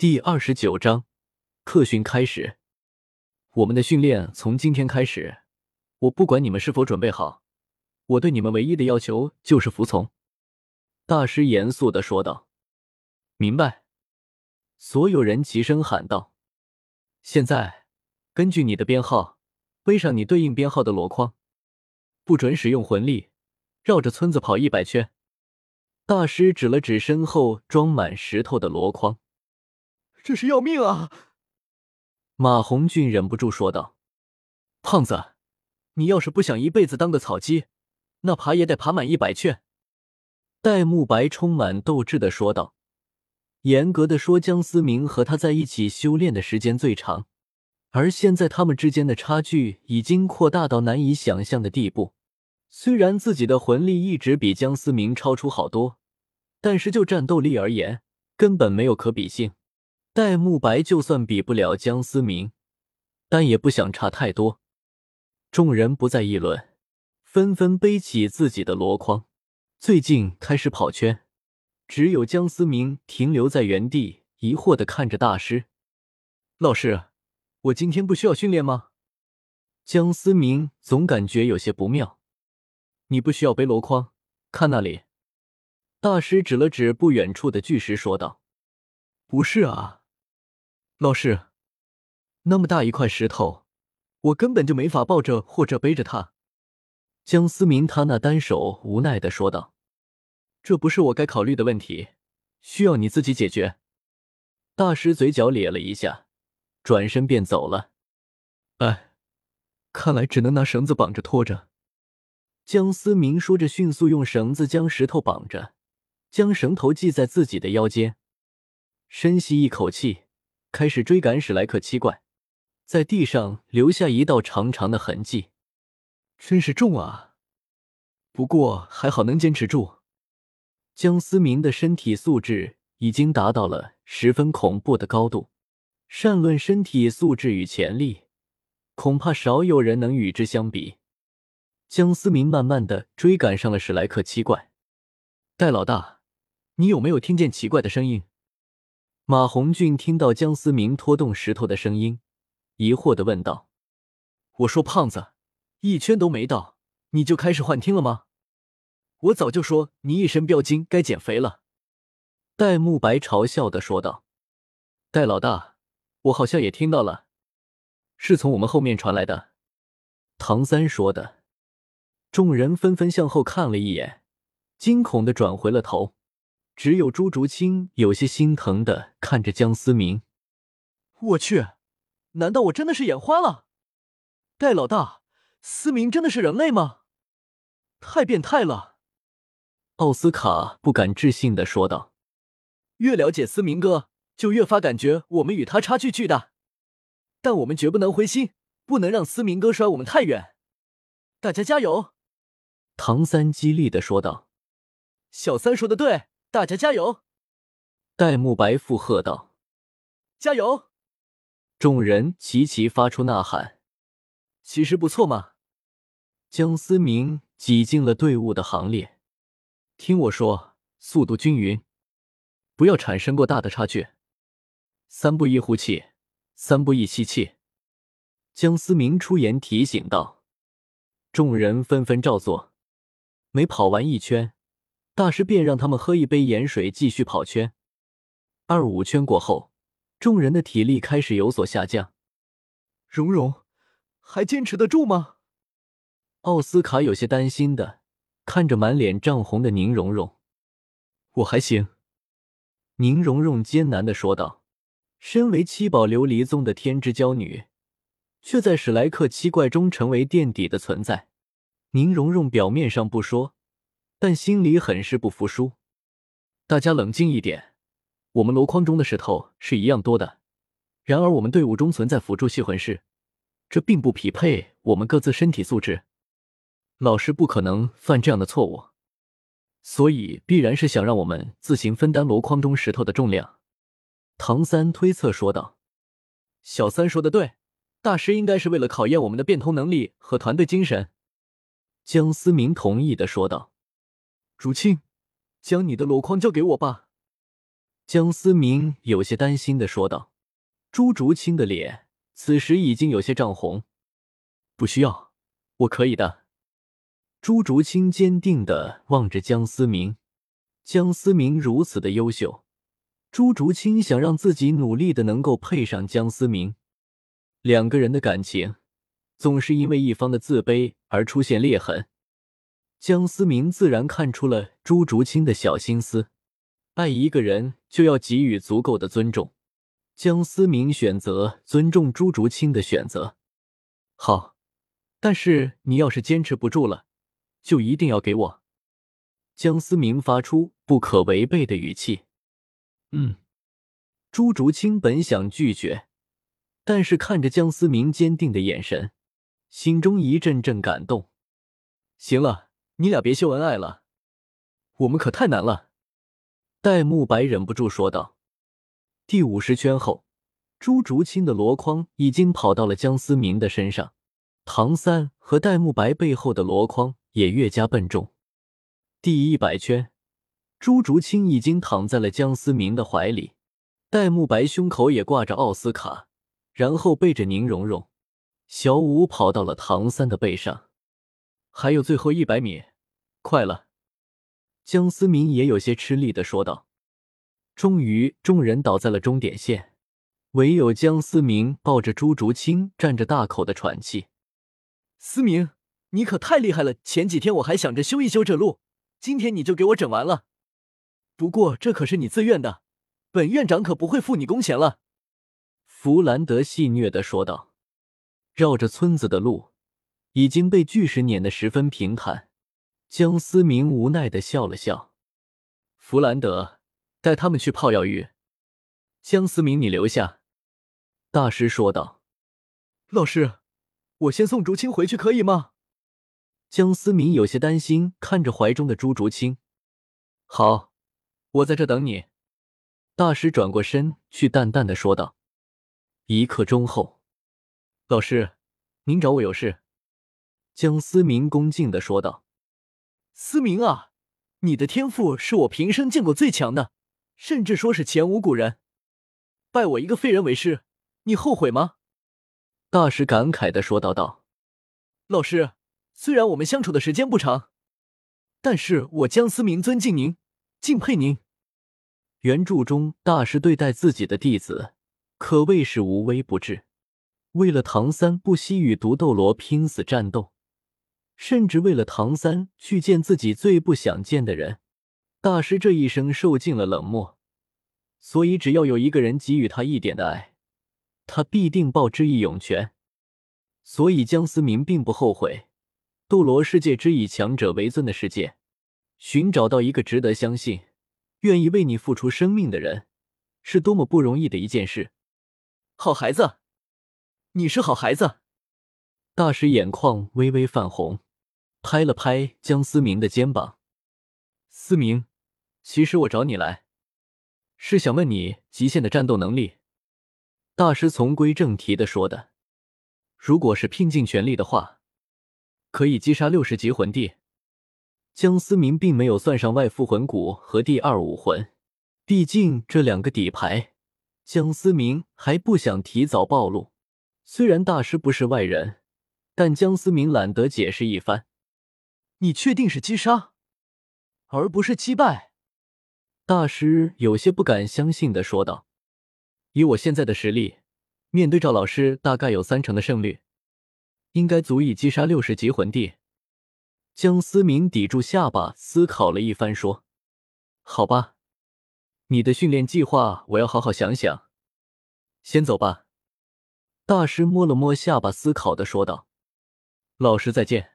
第二十九章，课训开始。我们的训练从今天开始。我不管你们是否准备好，我对你们唯一的要求就是服从。”大师严肃的说道。“明白。”所有人齐声喊道。“现在，根据你的编号，背上你对应编号的箩筐，不准使用魂力，绕着村子跑一百圈。”大师指了指身后装满石头的箩筐。这是要命啊！马红俊忍不住说道：“胖子，你要是不想一辈子当个草鸡，那爬也得爬满一百圈。”戴沐白充满斗志的说道：“严格的说，江思明和他在一起修炼的时间最长，而现在他们之间的差距已经扩大到难以想象的地步。虽然自己的魂力一直比江思明超出好多，但是就战斗力而言，根本没有可比性。”戴沐白就算比不了江思明，但也不想差太多。众人不再议论，纷纷背起自己的箩筐，最近开始跑圈。只有江思明停留在原地，疑惑的看着大师：“老师，我今天不需要训练吗？”江思明总感觉有些不妙。你不需要背箩筐，看那里。大师指了指不远处的巨石，说道：“不是啊。”老师，那么大一块石头，我根本就没法抱着或者背着它。江思明他那单手无奈的说道：“这不是我该考虑的问题，需要你自己解决。”大师嘴角咧了一下，转身便走了。哎，看来只能拿绳子绑着拖着。江思明说着，迅速用绳子将石头绑着，将绳头系在自己的腰间，深吸一口气。开始追赶史莱克七怪，在地上留下一道长长的痕迹，真是重啊！不过还好能坚持住。江思明的身体素质已经达到了十分恐怖的高度，善论身体素质与潜力，恐怕少有人能与之相比。江思明慢慢的追赶上了史莱克七怪。戴老大，你有没有听见奇怪的声音？马红俊听到江思明拖动石头的声音，疑惑的问道：“我说胖子，一圈都没到，你就开始幻听了吗？我早就说你一身膘精，该减肥了。”戴沐白嘲笑的说道：“戴老大，我好像也听到了，是从我们后面传来的。”唐三说的。众人纷纷向后看了一眼，惊恐的转回了头。只有朱竹清有些心疼的看着江思明，我去，难道我真的是眼花了？戴老大，思明真的是人类吗？太变态了！奥斯卡不敢置信的说道。越了解思明哥，就越发感觉我们与他差距巨大，但我们绝不能灰心，不能让思明哥甩我们太远。大家加油！唐三激励的说道。小三说的对。大家加油！戴沐白附和道：“加油！”众人齐齐发出呐喊。其实不错嘛。江思明挤进了队伍的行列。听我说，速度均匀，不要产生过大的差距。三步一呼气，三步一吸气。江思明出言提醒道。众人纷纷照做。每跑完一圈。大师便让他们喝一杯盐水，继续跑圈。二五圈过后，众人的体力开始有所下降。蓉蓉，还坚持得住吗？奥斯卡有些担心的看着满脸涨红的宁荣荣。我还行。宁荣荣艰难的说道。身为七宝琉璃宗的天之娇女，却在史莱克七怪中成为垫底的存在。宁荣荣表面上不说。但心里很是不服输。大家冷静一点，我们箩筐中的石头是一样多的，然而我们队伍中存在辅助系魂师，这并不匹配我们各自身体素质。老师不可能犯这样的错误，所以必然是想让我们自行分担箩筐中石头的重量。唐三推测说道：“小三说的对，大师应该是为了考验我们的变通能力和团队精神。”江思明同意的说道。竹青，将你的箩筐交给我吧。江思明有些担心的说道。朱竹清的脸此时已经有些涨红。不需要，我可以的。朱竹清坚定的望着江思明。江思明如此的优秀，朱竹清想让自己努力的能够配上江思明。两个人的感情总是因为一方的自卑而出现裂痕。江思明自然看出了朱竹清的小心思，爱一个人就要给予足够的尊重。江思明选择尊重朱竹清的选择。好，但是你要是坚持不住了，就一定要给我。江思明发出不可违背的语气。嗯，朱竹清本想拒绝，但是看着江思明坚定的眼神，心中一阵阵感动。行了。你俩别秀恩爱了，我们可太难了。戴沐白忍不住说道。第五十圈后，朱竹清的箩筐已经跑到了江思明的身上，唐三和戴沐白背后的箩筐也越加笨重。第一百圈，朱竹清已经躺在了江思明的怀里，戴沐白胸口也挂着奥斯卡，然后背着宁荣荣，小舞跑到了唐三的背上。还有最后一百米。快了，江思明也有些吃力的说道。终于，众人倒在了终点线，唯有江思明抱着朱竹清站着，大口的喘气。思明，你可太厉害了！前几天我还想着修一修这路，今天你就给我整完了。不过这可是你自愿的，本院长可不会付你工钱了。弗兰德戏谑的说道。绕着村子的路已经被巨石碾得十分平坦。江思明无奈的笑了笑，弗兰德带他们去泡药浴，江思明你留下。大师说道：“老师，我先送竹青回去可以吗？”江思明有些担心，看着怀中的朱竹清。好，我在这等你。大师转过身去，淡淡的说道。一刻钟后，老师，您找我有事？江思明恭敬的说道。思明啊，你的天赋是我平生见过最强的，甚至说是前无古人。拜我一个废人为师，你后悔吗？大师感慨的说道道。老师，虽然我们相处的时间不长，但是我江思明尊敬您，敬佩您。原著中，大师对待自己的弟子可谓是无微不至，为了唐三，不惜与毒斗罗拼死战斗。甚至为了唐三去见自己最不想见的人，大师这一生受尽了冷漠，所以只要有一个人给予他一点的爱，他必定报之以涌泉。所以江思明并不后悔，斗罗世界之以强者为尊的世界，寻找到一个值得相信、愿意为你付出生命的人，是多么不容易的一件事。好孩子，你是好孩子。大师眼眶微微泛红。拍了拍江思明的肩膀，思明，其实我找你来，是想问你极限的战斗能力。大师从归正题的说的，如果是拼尽全力的话，可以击杀六十级魂帝。江思明并没有算上外附魂骨和第二武魂，毕竟这两个底牌，江思明还不想提早暴露。虽然大师不是外人，但江思明懒得解释一番。你确定是击杀，而不是击败？大师有些不敢相信的说道：“以我现在的实力，面对赵老师，大概有三成的胜率，应该足以击杀六十级魂帝。”江思明抵住下巴，思考了一番，说：“好吧，你的训练计划我要好好想想。先走吧。”大师摸了摸下巴，思考的说道：“老师再见。”